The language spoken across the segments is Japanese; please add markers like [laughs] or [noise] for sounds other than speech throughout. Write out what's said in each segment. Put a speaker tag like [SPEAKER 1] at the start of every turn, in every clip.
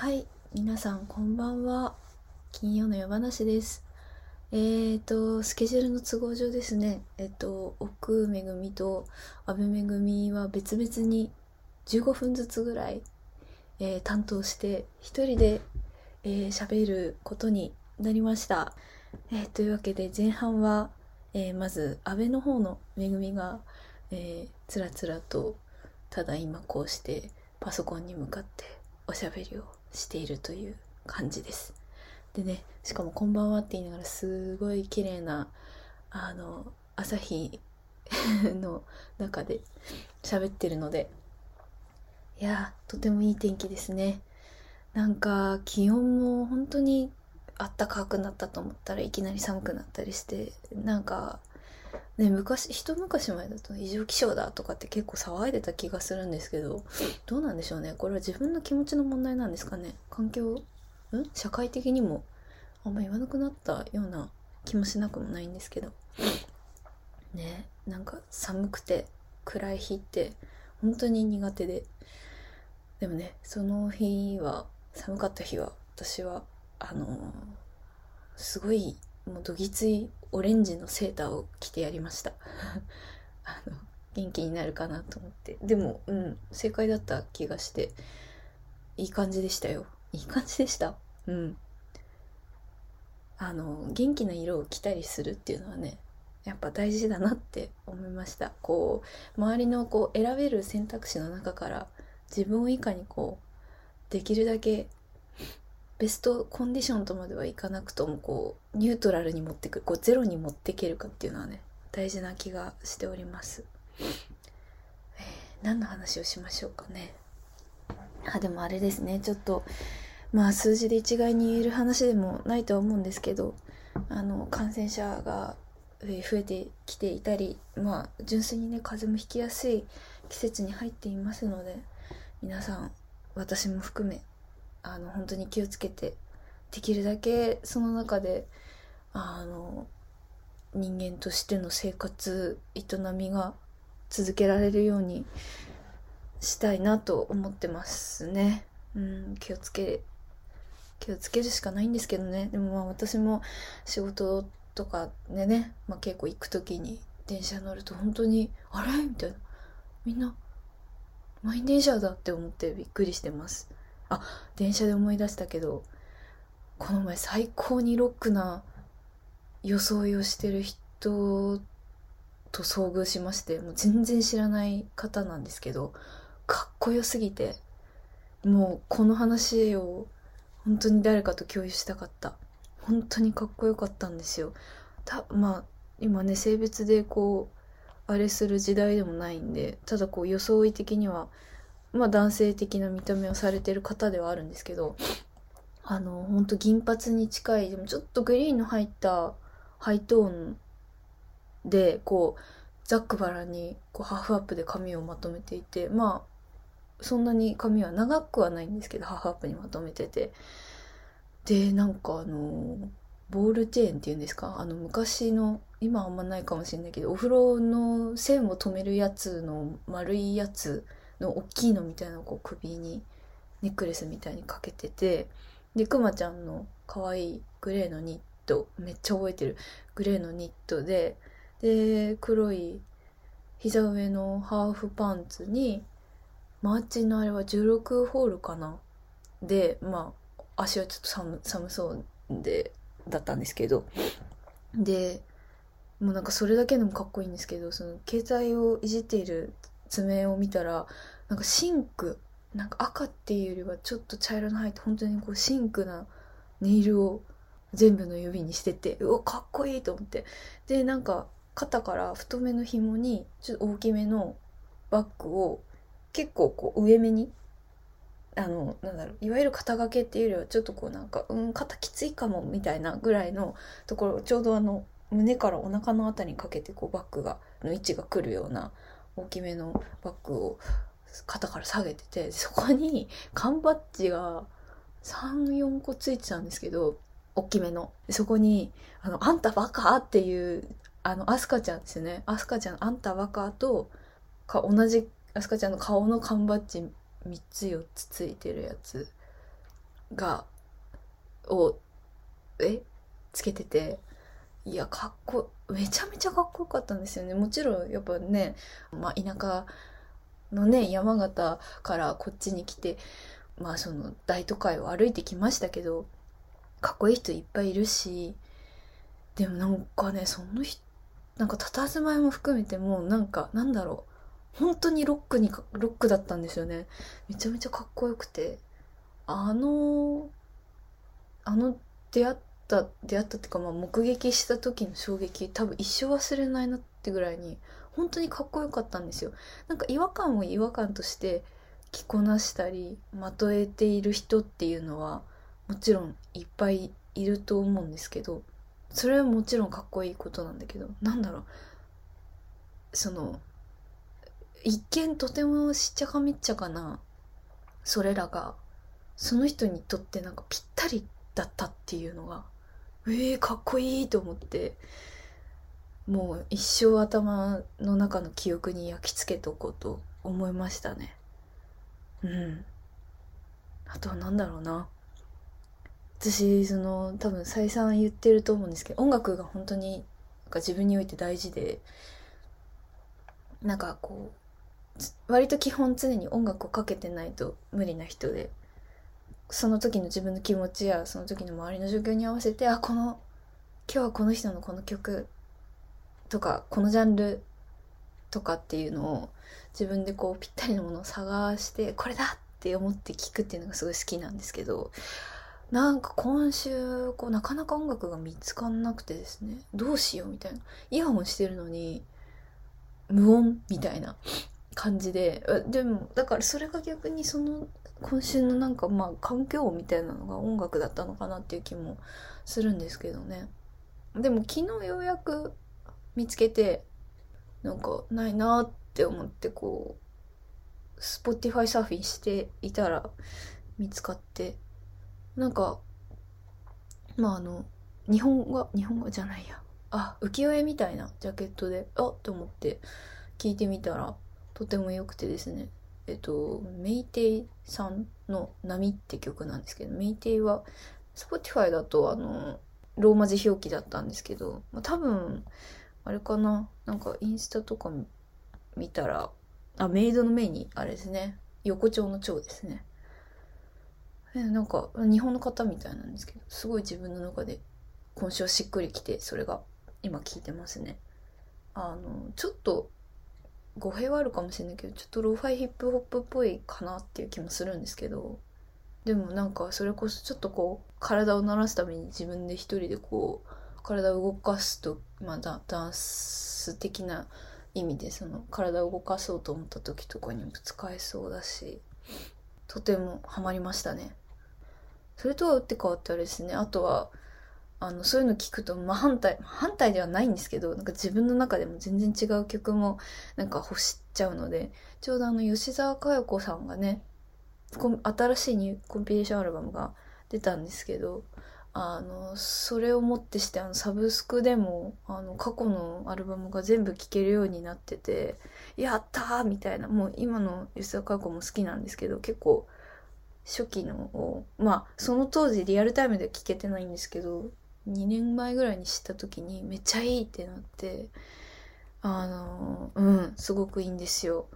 [SPEAKER 1] はい、皆さんこんばんは。金曜の夜話です。えーと、スケジュールの都合上ですね、えっと、奥めぐみと阿部めぐみは別々に15分ずつぐらい、えー担当して、一人でえー喋、ることになりました。えーというわけで前半は、えーまず阿部の方のめぐみが、えーつらつらとただ今こうしてパソコンに向かっておしゃべりをしているという感じです。でね、しかもこんばんはって言いながらすごい綺麗な、あの、朝日 [laughs] の中で喋ってるので、いやー、とてもいい天気ですね。なんか気温も本当にあったかくなったと思ったらいきなり寒くなったりして、なんか、ね、昔、一昔前だと異常気象だとかって結構騒いでた気がするんですけど、どうなんでしょうね。これは自分の気持ちの問題なんですかね。環境、ん？社会的にもあんま言わなくなったような気もしなくもないんですけど。ね、なんか寒くて暗い日って本当に苦手で。でもね、その日は、寒かった日は、私は、あのーすごい、もうどぎついオレンジのセーターを着てやりました。[laughs] あの、元気になるかなと思って。でも、うん、正解だった気がして、いい感じでしたよ。いい感じでした？うん。あの、元気な色を着たりするっていうのはね、やっぱ大事だなって思いました。こう、周りのこう選べる選択肢の中から自分をいかにこう、できるだけベストコンディションとまではいかなくともこうニュートラルに持ってくるこうゼロに持っていけるかっていうのはね大事な気がしております、えー何の話をしましょうかね。あでもあれですね。ちょっとまあ数字で一概に言える話でもないとは思うんですけどあの感染者が増えてきていたりまあ純粋にね風邪もひきやすい季節に入っていますので皆さん私も含めあの本当に気をつけてできるだけその中であの人間としての生活営みが続けられるようにしたいなと思ってますね。うん、気をつけ気をつけるしかないんですけどねでもまあ私も仕事とかでね、まあ、結構行く時に電車乗ると本当に「あれ?」みたいなみんな満員電車だって思ってびっくりしてます。あ電車で思い出したけどこの前最高にロックな装いをしてる人と遭遇しましてもう全然知らない方なんですけどかっこよすぎてもうこの話を本当に誰かと共有したかった。本当にかっこよかったんですよ。たまあ今ね性別でこうあれする時代でもないんでただこう装い的にはまあ男性的な見た目をされてる方ではあるんですけど、あの、ほんと銀髪に近い、でもちょっとグリーンの入ったハイトーンで、こう、ザックバラにこうハーフアップで髪をまとめていて、まあ、そんなに髪は長くはないんですけど、ハーフアップにまとめてて。で、なんかあの、ボールチェーンっていうんですか？あの昔の、今あんまないかもしれないけど、お風呂の線を止めるやつの丸いやつ、の大きいのみたいなのをこう首にネックレスみたいにかけててでくまちゃんの可愛いグレーのニットめっちゃ覚えてる。グレーのニットでで黒い膝上のハーフパンツにマーチのあれは16ホールかな？でまあ足はちょっと寒寒そうでだったんですけど。でもうなんかそれだけでもかっこいいんですけどその携帯をいじっている爪を見たらなんか深紅なんか赤っていうよりはちょっと茶色の入って本当にこう深紅なネイルを全部の指にしててうわかっこいいと思って。でなんか肩から太めの紐にちょっと大きめのバッグを結構こう上目にあのなんだろういわゆる肩掛けっていうよりはちょっとこうなんかうん肩きついかもみたいなぐらいのところちょうどあの胸からお腹のあたりにかけてこうバッグがの位置が来るような大きめのバッグを肩から下げててそこに缶バッジが34個ついてたんですけど大きめのそこに「あのあんたバカ!」っていうあのアスカちゃんですよねアスカちゃん「あんたバカ!」とか同じアスカちゃんの顔の缶バッジ3つ4つついてるやつが、を、えつけてて、いや、かっこ、めちゃめちゃかっこよかったんですよね。もちろん、やっぱね、まあ、田舎のね、山形からこっちに来て、まあ、その、大都会を歩いてきましたけど、かっこいい人いっぱいいるし、でもなんかね、その人、なんか佇まいも含めてもうなんか、なんだろう。本当にロックに、ロックだったんですよね。めちゃめちゃかっこよくて。あの、あの出会った、出会ったっていうかまあ目撃した時の衝撃多分一生忘れないなってぐらいに本当にかっこよかったんですよ。なんか違和感を違和感として着こなしたりまとえている人っていうのはもちろんいっぱいいると思うんですけどそれはもちろんかっこいいことなんだけどなんだろうその一見とてもしっちゃかめっちゃかなそれらがその人にとってなんかぴったりだったっていうのがえー、かっこいいと思って。もう一生頭の中の記憶に焼き付けておこうと思いましたね。うん。あとは何だろうな。私その多分再三言ってると思うんですけど音楽が本当になんか自分において大事でなんかこう割と基本常に音楽をかけてないと無理な人で。その時の自分の気持ちやその時の周りの状況に合わせてあこの今日はこの人のこの曲とかこのジャンルとかっていうのを自分でこうぴったりのものを探してこれだって思って聴くっていうのがすごい好きなんですけどなんか今週こうなかなか音楽が見つかんなくてですね。どうしようみたいな。イヤホンしてるのに無音みたいな感じで。でもだからそれが逆にその今週のなんかまあ環境みたいなのが音楽だったのかなっていう気もするんですけどねでも昨日ようやく見つけてなんかないなって思ってこう Spotify サーフィンしていたら見つかってなんか、まああの、日本語、日本語じゃないや。あ、浮世絵みたいなジャケットで、あっと思って聞いてみたら、とても良くてですね。えっと、メイテイさんの波って曲なんですけど、メイテイは、Spotify だとあの、ローマ字表記だったんですけど、まあ、多分、あれかな、なんかインスタとか見たら、あ、メイドのメに、あれですね、横丁の蝶ですね。えなんか日本の方みたいなんですけどすごい自分の中で今週はしっくりきてそれが今聞いてますねあのちょっと語弊はあるかもしれないけどちょっとローファイヒップホップっぽいかなっていう気もするんですけどでもなんかそれこそちょっとこう体を慣らすために自分で一人でこう体を動かすとまあダンス的な意味でその体を動かそうと思った時とかにも使えそうだしとてもハマりましたね。それとは打って変わってあれですね。あとはあのそういうの聞くと、ま、反対反対ではないんですけどなんか自分の中でも全然違う曲もなんか欲しちゃうのでちょうどあの吉沢佳代子さんがね新しいニューコンピレーションアルバムが出たんですけどあのそれをもってしてあのサブスクでもあの過去のアルバムが全部聴けるようになっててやったーみたいなもう今の吉沢佳代子も好きなんですけど結構初期のをまあその当時リアルタイムで聞けてないんですけど2年前ぐらいに知った時にめっちゃいいってなってあのうんすごくいいんですよ。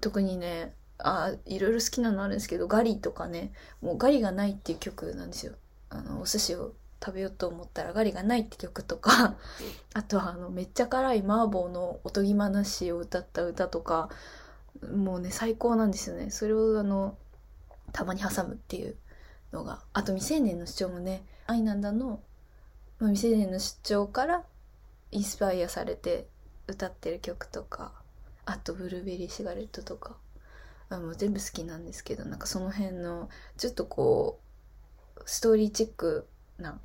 [SPEAKER 1] 特にねあいろいろ好きなのあるんですけどガリとかねもうガリがないっていう曲なんですよ。あのお寿司を食べようと思ったらガリがないって曲とか [laughs] あとはあのめっちゃ辛い麻婆のおとぎ話を歌った歌とかもうね最高なんですよね。それをあのたまに挟むっていうのが。あと未成年の主張もねアイナンダの、まあ、未成年の主張からインスパイアされて歌ってる曲とかあとブルーベリーシガレットとかあもう全部好きなんですけどなんかその辺のちょっとこうストーリーチックな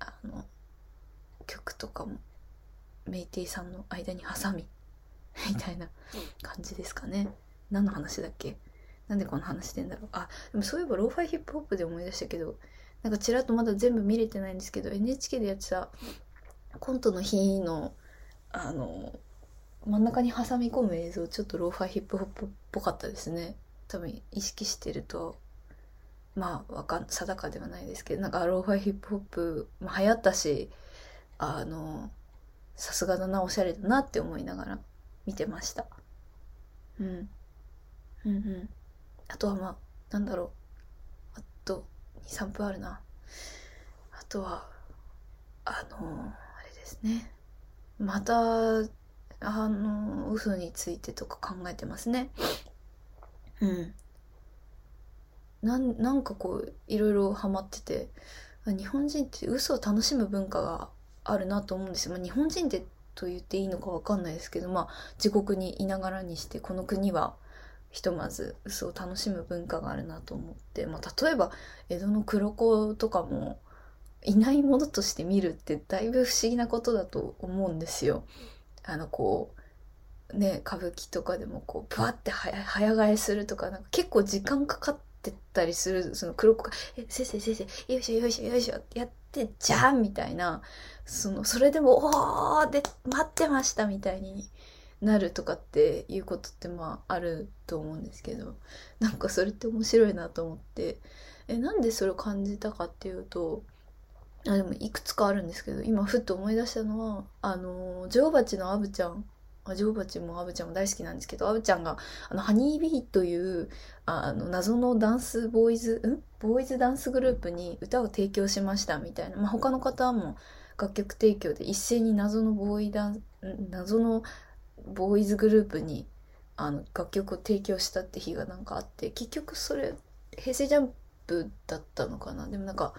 [SPEAKER 1] あの曲とかもメイティさんの間に挟みみたいな感じですかね。何の話だっけ？なんでこの話してんだろう？あでもそういえばローファイヒップホップで思い出したけどなんかちらっとまだ全部見れてないんですけど NHK でやってたコントの日のあの真ん中に挟み込む映像ちょっとローファイヒップホップっぽかったですね。多分意識してるとまあわかん定かではないですけどなんかローファーヒップホップ、まあ、流行ったしあのさすがだなおしゃれだなって思いながら見てました。うん。うんうん。あとはまあなんだろう。23分あるな。あとはあのあれですね。またあの嘘についてとか考えてますね。うん。なんなんかこういろいろハマってて日本人って嘘を楽しむ文化があるなと思うんですよ、まあ、日本人ってと言っていいのか分かんないですけどまあ自国にいながらにしてこの国はひとまず嘘を楽しむ文化があるなと思って、まあ、例えば江戸の黒子とかもいないものとして見るってだいぶ不思議なことだと思うんですよ。あのこうね歌舞伎とかでもこうブワッて早替えするとかなんか結構時間かかってたりするその黒子が「え先生先生よいしょよいしょよいしょ」ってやってじゃんみたいなそのそれでも「おーで待ってました」みたいになるとかっていうことってまああると思うんですけどなんかそれって面白いなと思って。えなんでそれを感じたかっていうとあでもいくつかあるんですけど今ふっと思い出したのはあの女王蜂のアブちゃん。あ女王蜂もアブちゃんも大好きなんですけどアブちゃんがあのハニービーというあの謎のダンスボーイズん？ボーイズダンスグループに歌を提供しましたみたいな、まあ、他の方も楽曲提供で一斉に謎のボーイダン謎のボーイズグループにあの楽曲を提供したって日がなんかあって結局それ平成ジャンプだったのかな？でもなんか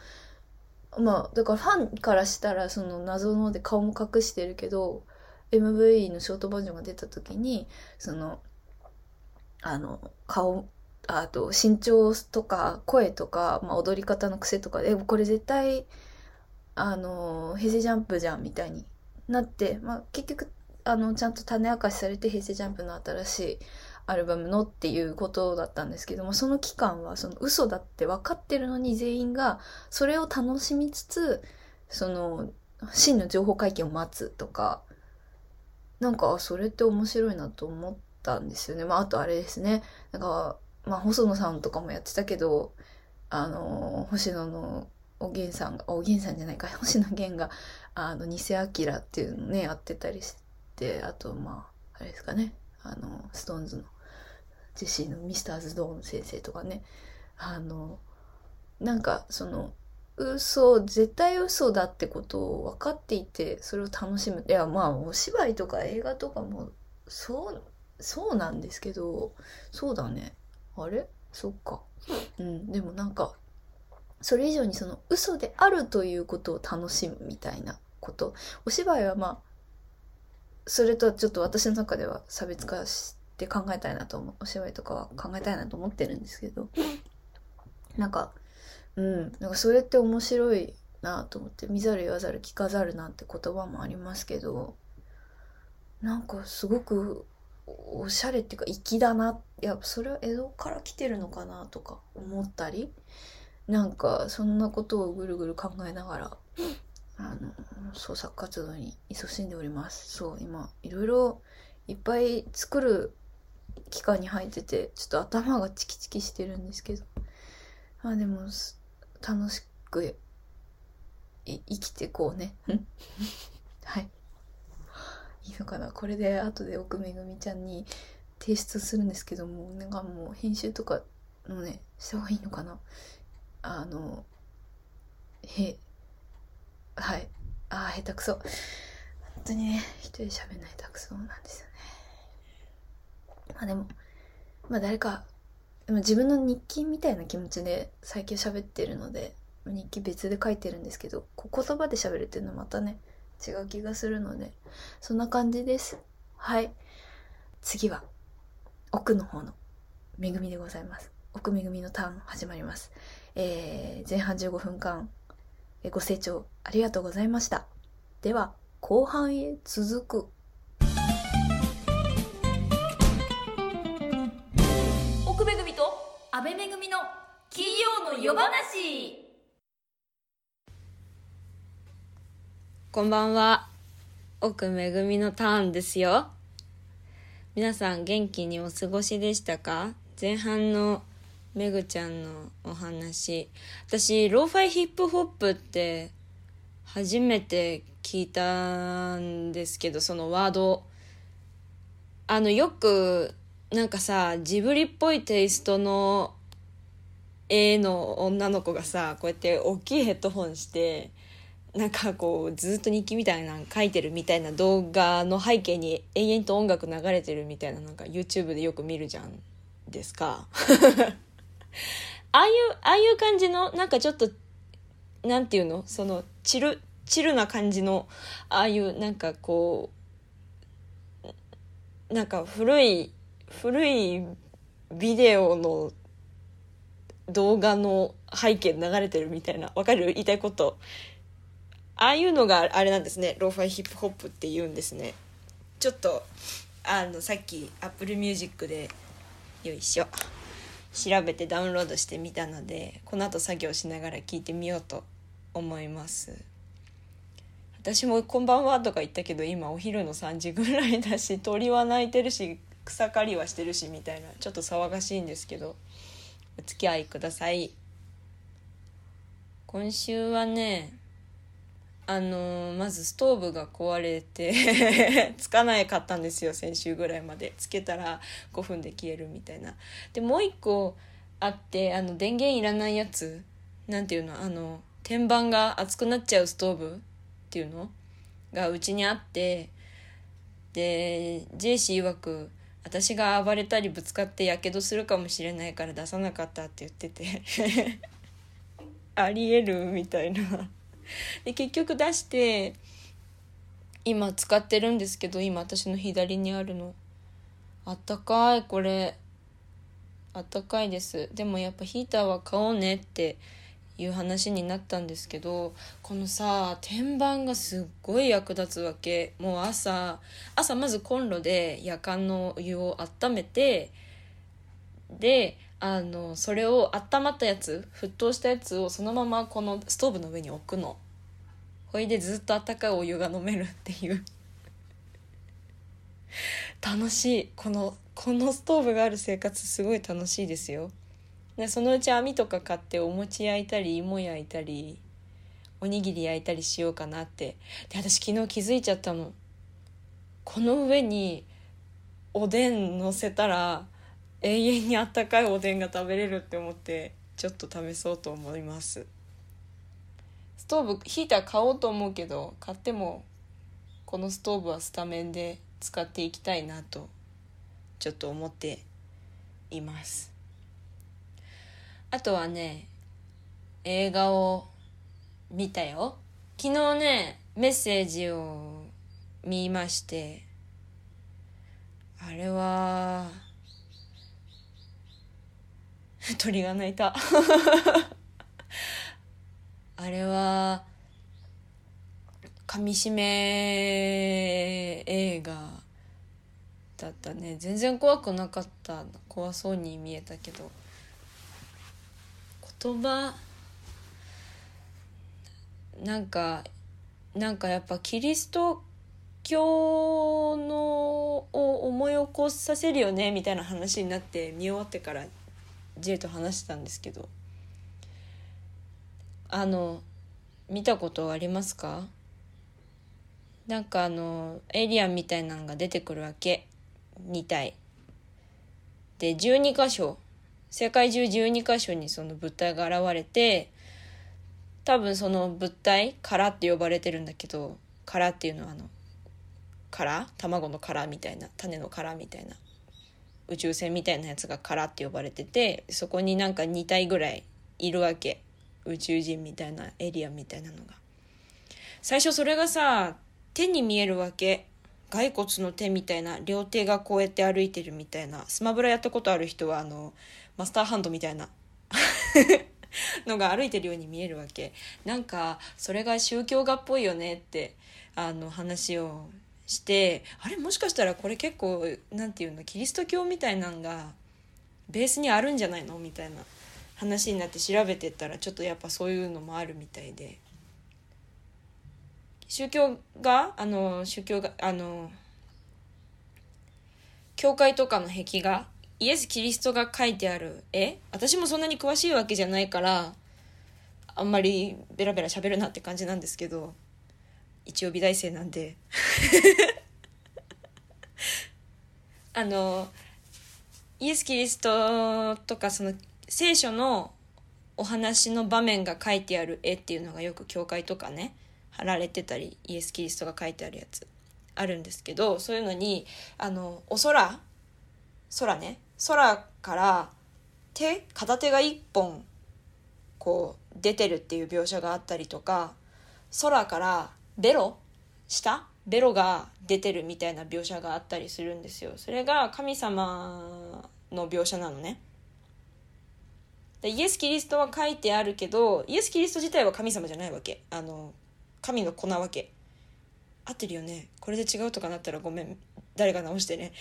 [SPEAKER 1] まあだからファンからしたらその謎ので顔も隠してるけど MV のショートバージョンが出た時にそのあの顔あと身長とか声とか、まあ、踊り方の癖とかでこれ絶対あの平成ジャンプじゃんみたいになって、まあ、結局あのちゃんと種明かしされて平成ジャンプの新しいアルバムのっていうことだったんですけどもその期間はその嘘だって分かってるのに全員がそれを楽しみつつその真の情報解禁を待つとかなんかそれって面白いなと思ったんですよね。まああとあれですねなんかまあ細野さんとかもやってたけどあの星野のおげんさんがおげんさんじゃないか星野源があの偽アキラっていうのねやってたりしてあとまああれですかね。あのストーンズのジェシーのミスターズ・ドーン先生とかね。あのなんかその嘘絶対嘘だってことを分かっていてそれを楽しむ。いやまあお芝居とか映画とかもそうそうなんですけどそうだね。あれ？そっか。うん。でもなんかそれ以上にその嘘であるということを楽しむみたいなこと。お芝居はまあそれとちょっと私の中では差別化して考えたいなと思うお芝居とかは考えたいなと思ってるんですけどなんかうんなんかそれって面白いなと思って見ざる言わざる聞かざるなんて言葉もありますけどなんかすごくおしゃれっていうか粋だないやそれは江戸から来てるのかなとか思ったりなんかそんなことをぐるぐる考えながらあの創作活動に勤しんでおります。そう今いろいろいっぱい作る期間に入っててちょっと頭がチキチキしてるんですけど。まあでも楽しく生きてこうね。[laughs] はい。いいのかな？これで後で奥めぐみちゃんに提出するんですけどもなんかもう編集とかのねした方がいいのかな？あのへはい。ああ下手くそ。本当にね一人喋んない下手くそなんですよね。まあでもまあ誰かでも自分の日記みたいな気持ちで最近喋ってるので日記別で書いてるんですけど言葉で喋るっていうのはまたね違う気がするのでそんな感じです。はい。次は奥の方の恵みでございます。奥恵みのターン始まります。えー、前半15分間ご清聴ありがとうございました。では、後半へ続く。
[SPEAKER 2] 奥めぐみと安倍めぐみの金曜の夜話
[SPEAKER 3] こんばんは。奥めぐみのターンですよ。皆さん元気にお過ごしでしたか？前半のめぐちゃんのお話。私ローファイヒップホップって初めて聞いたんですけどそのワード。あのよくなんかさジブリっぽいテイストの絵の女の子がさこうやって大きいヘッドホンしてなんかこうずっと日記みたいなの書いてるみたいな動画の背景に延々と音楽流れてるみたいななんか YouTube でよく見るじゃん。ですか？[laughs] [laughs] ああいうああいう感じのなんかちょっとなんていうの？そのチルチルな感じのああいうなんかこうなんか古い古いビデオの動画の背景流れてるみたいなわかる？言いたいこと。ああいうのがあれなんですね。ローファイヒップホップって言うんですね。ちょっとあのさっき Apple Music でよいしょ。調べてダウンロードしてみたのでこの後作業しながら聞いてみようと思います。私も「こんばんは」とか言ったけど今お昼の3時ぐらいだし鳥は鳴いてるし草刈りはしてるしみたいなちょっと騒がしいんですけどお付き合いください。今週はねあのまずストーブが壊れて [laughs] つかないかったんですよ先週ぐらいまで。つけたら5分で消えるみたいな。でもう一個あってあの電源いらないやつ。なんていうの？あの天板が熱くなっちゃうストーブっていうの？がうちにあってでジェイシー曰く私が暴れたりぶつかってやけどするかもしれないから出さなかったって言ってて。[laughs] ありえるみたいな。[laughs] で結局出して今使ってるんですけど今私の左にあるの。あったかいこれ。あったかいです。でもやっぱヒーターは買おうねっていう話になったんですけどこのさ天板がすっごい役立つわけ。もう朝朝まずコンロで夜間のお湯を温めてであのそれを温まったやつ沸騰したやつをそのままこのストーブの上に置くの。ほいでずっと温かいお湯が飲めるっていう。楽しい。このこのストーブがある生活すごい楽しいですよ。でそのうち網とか買ってお餅焼いたり芋焼いたりおにぎり焼いたりしようかなって。で私昨日気づいちゃったのこの上におでん乗せたら永遠にあったかいおでんが食べれるって思ってちょっと試そうと思います。トーブヒーター買おうと思うけど買ってもこのストーブはスタメンで使っていきたいなとちょっと思っています。あとはね映画を見たよ。昨日ねメッセージを見ましてあれは [laughs] 鳥が鳴いた。[laughs] あれはかみしめ映画だったね。全然怖くなかった。怖そうに見えたけど。言葉なんかなんかやっぱキリスト教のを思い起こさせるよねみたいな話になって見終わってから J と話してたんですけど。あの見たことありますか？なんかあのエイリアンみたいなのが出てくるわけ。2体で12箇所。世界中12箇所にその物体が現れて多分その物体殻って呼ばれてるんだけど殻っていうのはあの殻？卵の殻みたいな種の殻みたいな宇宙船みたいなやつが殻って呼ばれててそこになんか2体ぐらいいるわけ。宇宙人みたいなエリアみたいなのが。最初それがさ手に見えるわけ。骸骨の手みたいな両手がこうやって歩いてるみたいな。スマブラやったことある人はあのマスターハンドみたいな。[laughs] のが歩いてるように見えるわけ。なんかそれが宗教画っぽいよねってあの話をしてあれもしかしたらこれ結構なんていうのキリスト教みたいなんがベースにあるんじゃないの？みたいな。話になって調べてったらちょっとやっぱそういうのもあるみたいで。宗教があの宗教があの教会とかの壁画？イエス・キリストが書いてある絵？私もそんなに詳しいわけじゃないからあんまりベラベラ喋るなって感じなんですけど一応美大生なんで。[laughs] あのイエス・キリストとかその聖書のお話の場面が書いてある絵っていうのがよく教会とかね貼られてたりイエス・キリストが書いてあるやつあるんですけどそういうのにあのお空空ね空から手片手が一本こう出てるっていう描写があったりとか空からベロ下ベロが出てるみたいな描写があったりするんですよ。それが神様の描写なのね。イエス・キリストは書いてあるけどイエス・キリスト自体は神様じゃないわけ。あの神の子なわけ。合ってるよね。これで違うとかなったらごめん。誰か直してね。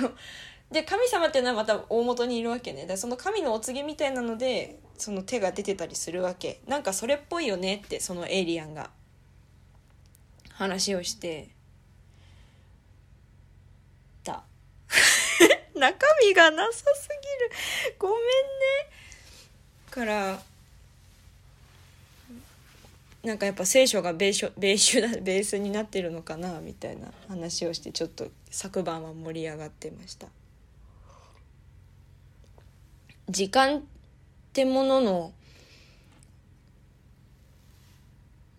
[SPEAKER 3] [laughs] で神様っていうのはまた大元にいるわけね。だその神のお告げみたいなのでその手が出てたりするわけ。なんかそれっぽいよねってそのエイリアンが。話をして。た [laughs] 中身がなさすぎる。ごめんね。からなんかやっぱ聖書がベーショベーシュベースになってるのかなみたいな話をしてちょっと昨晩は盛り上がってました。時間ってものの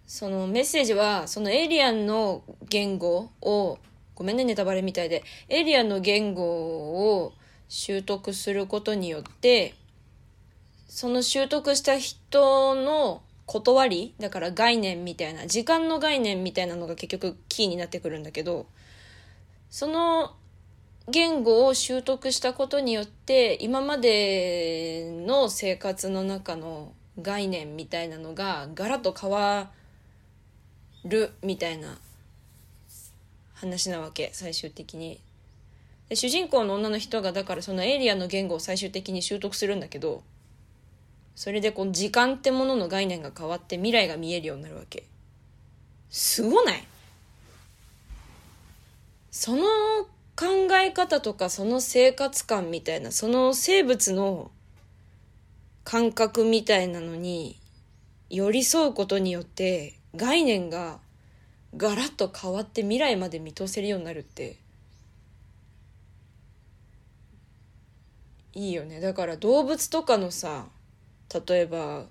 [SPEAKER 3] そのメッセージはそのエイリアンの言語をごめんねネタバレみたいでエイリアンの言語を習得することによってその習得した人の断りだから概念みたいな時間の概念みたいなのが結局キーになってくるんだけどその言語を習得したことによって今までの生活の中の概念みたいなのがガラッと変わるみたいな話なわけ最終的に。で主人公の女の人がだからそのエイリアンの言語を最終的に習得するんだけどそれでこの時間ってものの概念が変わって未来が見えるようになるわけ。すごない？その考え方とかその生活感みたいなその生物の感覚みたいなのに寄り添うことによって概念がガラッと変わって未来まで見通せるようになるって。いいよね。だから動物とかのさ例えば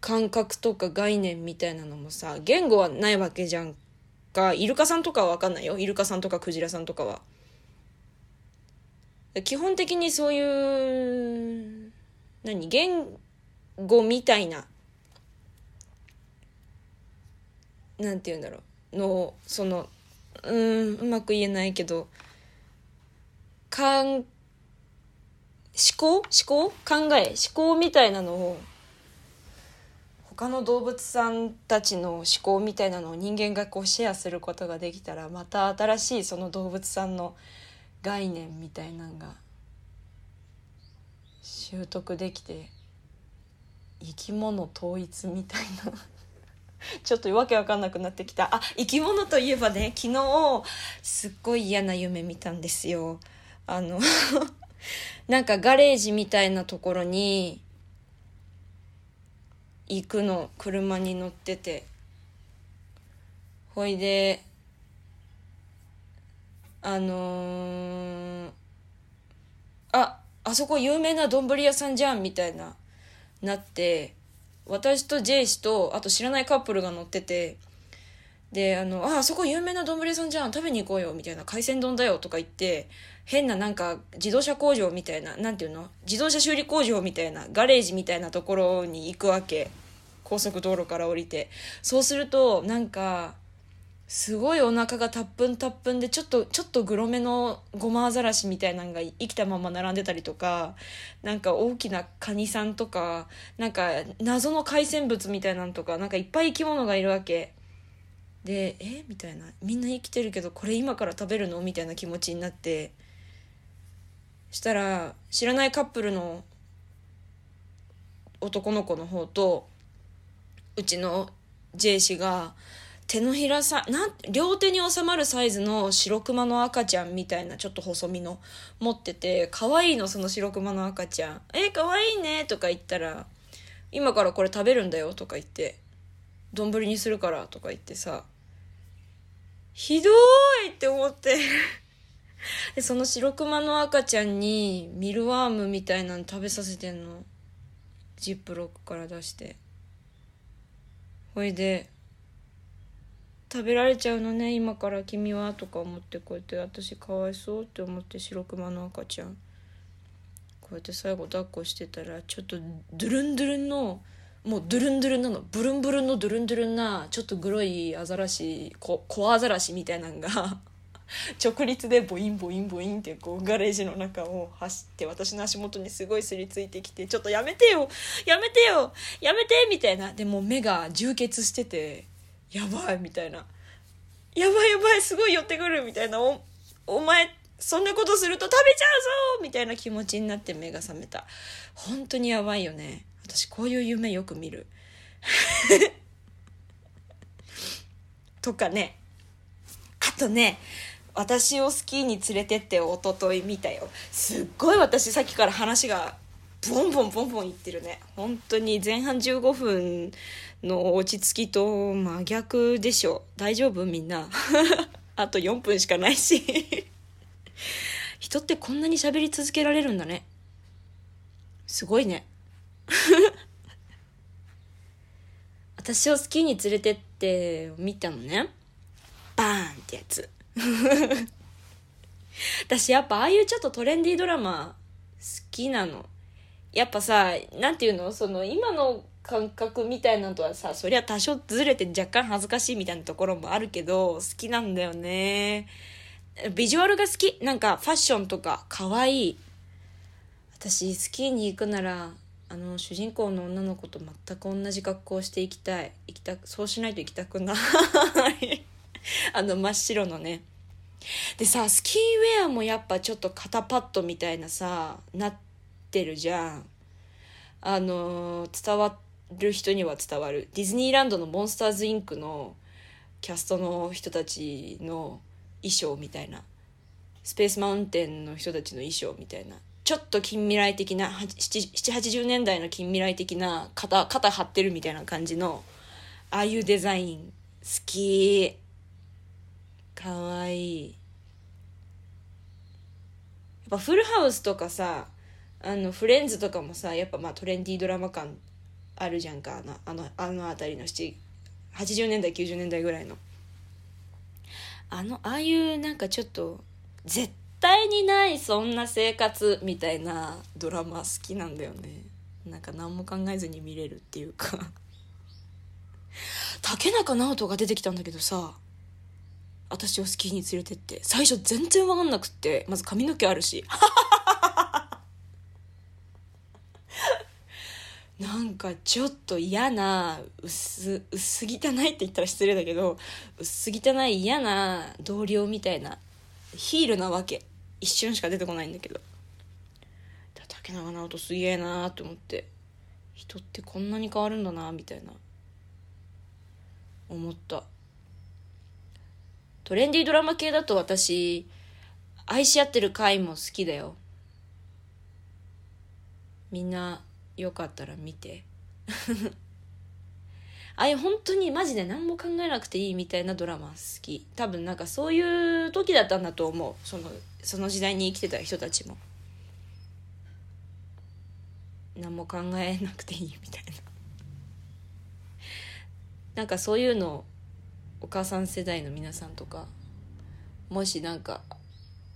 [SPEAKER 3] 感覚とか概念みたいなのもさ言語はないわけじゃんか。イルカさんとかは分かんないよ。イルカさんとかクジラさんとかは。基本的にそういう何？言語みたいななんて言うんだろう。のそのうんうまく言えないけどかん思考思考考え思考みたいなのを他の動物さんたちの思考みたいなのを人間がこうシェアすることができたらまた新しいその動物さんの概念みたいなのが習得できて生き物統一みたいな。ちょっとわけわかんなくなってきた。あ生き物といえばね昨日すっごい嫌な夢見たんですよ。あのなんかガレージみたいなところに行くの車に乗ってて。ほいであのー、ああそこ有名な丼屋さんじゃんみたいななって私とジェイ氏とあと知らないカップルが乗っててであのあそこ有名な丼屋さんじゃん食べに行こうよみたいな海鮮丼だよとか言って変ななんか自動車工場みたいななんていうの？自動車修理工場みたいなガレージみたいなところに行くわけ。高速道路から降りて。そうするとなんかすごいお腹がたっぷんたっぷんでちょっとちょっとグロめのゴマアザラシみたいなのが生きたまま並んでたりとかなんか大きなカニさんとかなんか謎の海鮮物みたいなのとかなんかいっぱい生き物がいるわけ。でえ？みたいな。みんな生きてるけどこれ今から食べるの？みたいな気持ちになって。したら知らないカップルの男の子の方とうちの J 氏が手のひらさなん両手に収まるサイズの白クマの赤ちゃんみたいなちょっと細身の持ってて可愛いのその白クマの赤ちゃん「え可愛いね」とか言ったら「今からこれ食べるんだよ」とか言って「丼にするから」とか言ってさひどいって思って。[laughs] でその白クマの赤ちゃんにミルワームみたいなの食べさせてんの。ジップロックから出して。ほいで食べられちゃうのね今から君はとか思ってこうやって私かわいそうって思って白クマの赤ちゃん。こうやって最後抱っこしてたらちょっとドゥルンドゥルンのもうドゥルンドゥルンなのブルンブルンのドゥルンドゥルンなちょっとグロいアザラシココアザラシみたいなのが [laughs] 直立でボインボインボインってこうガレージの中を走って私の足元にすごいすりついてきて「ちょっとやめてよやめてよやめて!」みたいなでも目が充血してて「やばい」みたいな「やばいやばいすごい寄ってくる」みたいな「おお前そんなことすると食べちゃうぞ!」みたいな気持ちになって目が覚めた本当にやばいよね私こういう夢よく見る。[laughs] とかね。あとね私をスキーに連れてって一昨日見たよ。すっごい私さっきから話がボンボンボンボンいってるね。本当に前半15分の落ち着きと真逆でしょ。大丈夫みんな。[laughs] あと4分しかないし。人ってこんなに喋り続けられるんだね。すごいね。私をスキーに連れてって見たのね。バーンってやつ。[laughs] 私やっぱああいうちょっとトレンディードラマ好きなの。やっぱさなんていうの？その今の感覚みたいなのとはさそりゃ多少ずれて若干恥ずかしいみたいなところもあるけど好きなんだよね。ビジュアルが好き。なんかファッションとか可愛い。私スキーに行くならあの主人公の女の子と全く同じ格好をしていきたい。行きたそうしないと行きたくない。[laughs] あの真っ白のね。でさスキーウェアもやっぱちょっと肩パッドみたいなさなってるじゃん。あの伝わる人には伝わる。ディズニーランドのモンスターズインクのキャストの人たちの衣装みたいな。スペースマウンテンの人たちの衣装みたいな。ちょっと近未来的な780年代の近未来的な肩肩張ってるみたいな感じのああいうデザイン。好き。かわいい。やっぱフルハウスとかさあのフレンズとかもさやっぱまあトレンディードラマ感あるじゃんか。あのあのあの辺りの7 80年代90年代ぐらいの。あのああいうなんかちょっと絶対対にないそんな生活みたいなドラマ好きなんだよね。なんか何も考えずに見れるっていうか。竹中直人が出てきたんだけどさ私をスキーに連れてって。最初全然分かんなくってまず髪の毛あるし。[laughs] なんかちょっと嫌な薄薄汚いって言ったら失礼だけど薄汚い嫌な同僚みたいなヒールなわけ。一瞬しか出てこないんだけど。竹中直人すげえなーって思って。人ってこんなに変わるんだなみたいな。思った。トレンディードラマ系だと私愛し合ってる回も好きだよ。みんなよかったら見て。ああい本当にマジで何も考えなくていいみたいなドラマ好き。多分なんかそういう時だったんだと思う。そのその時代に生きてた人たちも。何も考えなくていいみたいな。なんかそういうのお母さん世代の皆さんとかもしなんか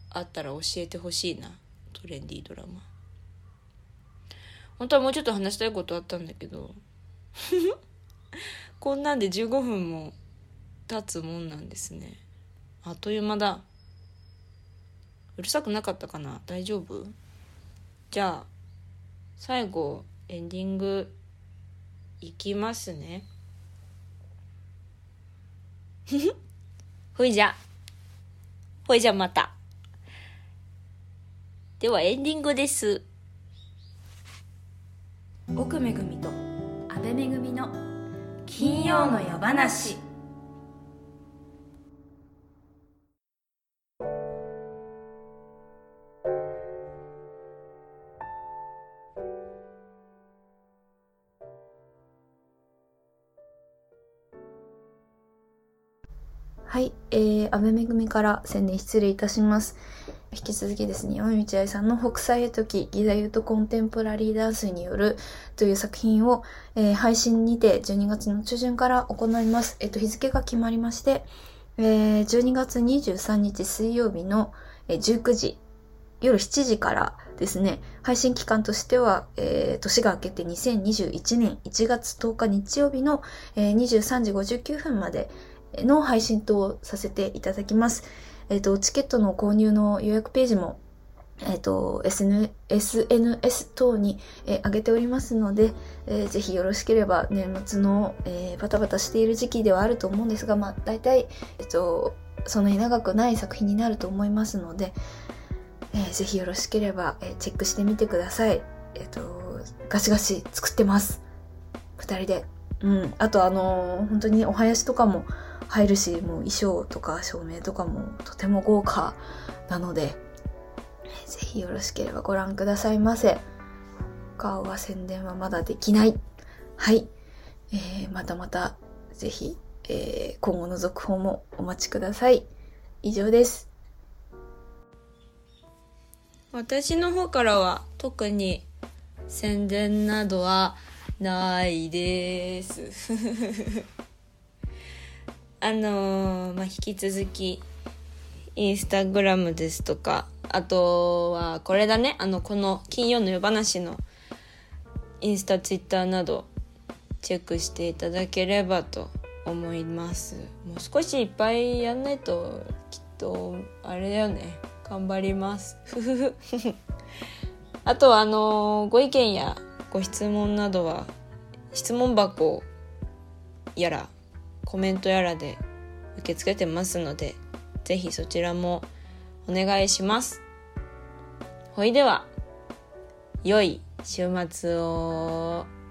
[SPEAKER 3] あったら教えてほしいな。トレンディードラマ。本当はもうちょっと話したいことあったんだけど。こんなんで15分も経つもんなんですね。あっという間だ。うるさくなかったかな？大丈夫？じゃあ最後エンディングいきますね。ほいじゃ。ほいじゃまた。ではエンディングです。
[SPEAKER 2] 奥めぐみと。金曜の夜話
[SPEAKER 1] はい、えー、安倍めぐみから宣伝失礼いたします。引き続きですね、山道愛さんの北斎へとき、ギザユとコンテンポラリーダンスによるという作品を、えー配信にて12月の中旬から行います。えっ、と、日付が決まりまして、えー12月23日水曜日の、えー19時、夜7時からですね、配信期間としては、えー年が明けて2021年1月10日日曜日の、えー23時59分までの配信とさせていただきます。えっ、と、チケットの購入の予約ページも、えっ、と、SN、SNS 等に、えー上げておりますので、えーぜひよろしければ年末の、えーバタバタしている時期ではあると思うんですが、まあ、大体、えっ、と、そんなに長くない作品になると思いますので、えーぜひよろしければ、えーチェックしてみてください。えっ、と、ガシガシ作ってます。二人で。うん。あとあのー本当にお囃子とかも入るし、もう衣装とか照明とかもとても豪華なので、ぜひよろしければご覧くださいませ。他は宣伝はまだできない。はい。えーまたまた、ぜひ、えー今後の続報もお待ちください。以上です。
[SPEAKER 3] 私の方からは特に宣伝などはないです。[laughs] あのーまあ、引き続きインスタグラムですとかあとはこれだねあのこの金曜の夜話のインスタツイッターなどチェックしていただければと思います。もう少しいっぱいやんないときっとあれだよね。[laughs] 頑張ります。ふふふ。あとはあのご意見やご質問などは質問箱やらコメントやらで受け付けてますのでぜひそちらもお願いします。ほいでは良い週末を。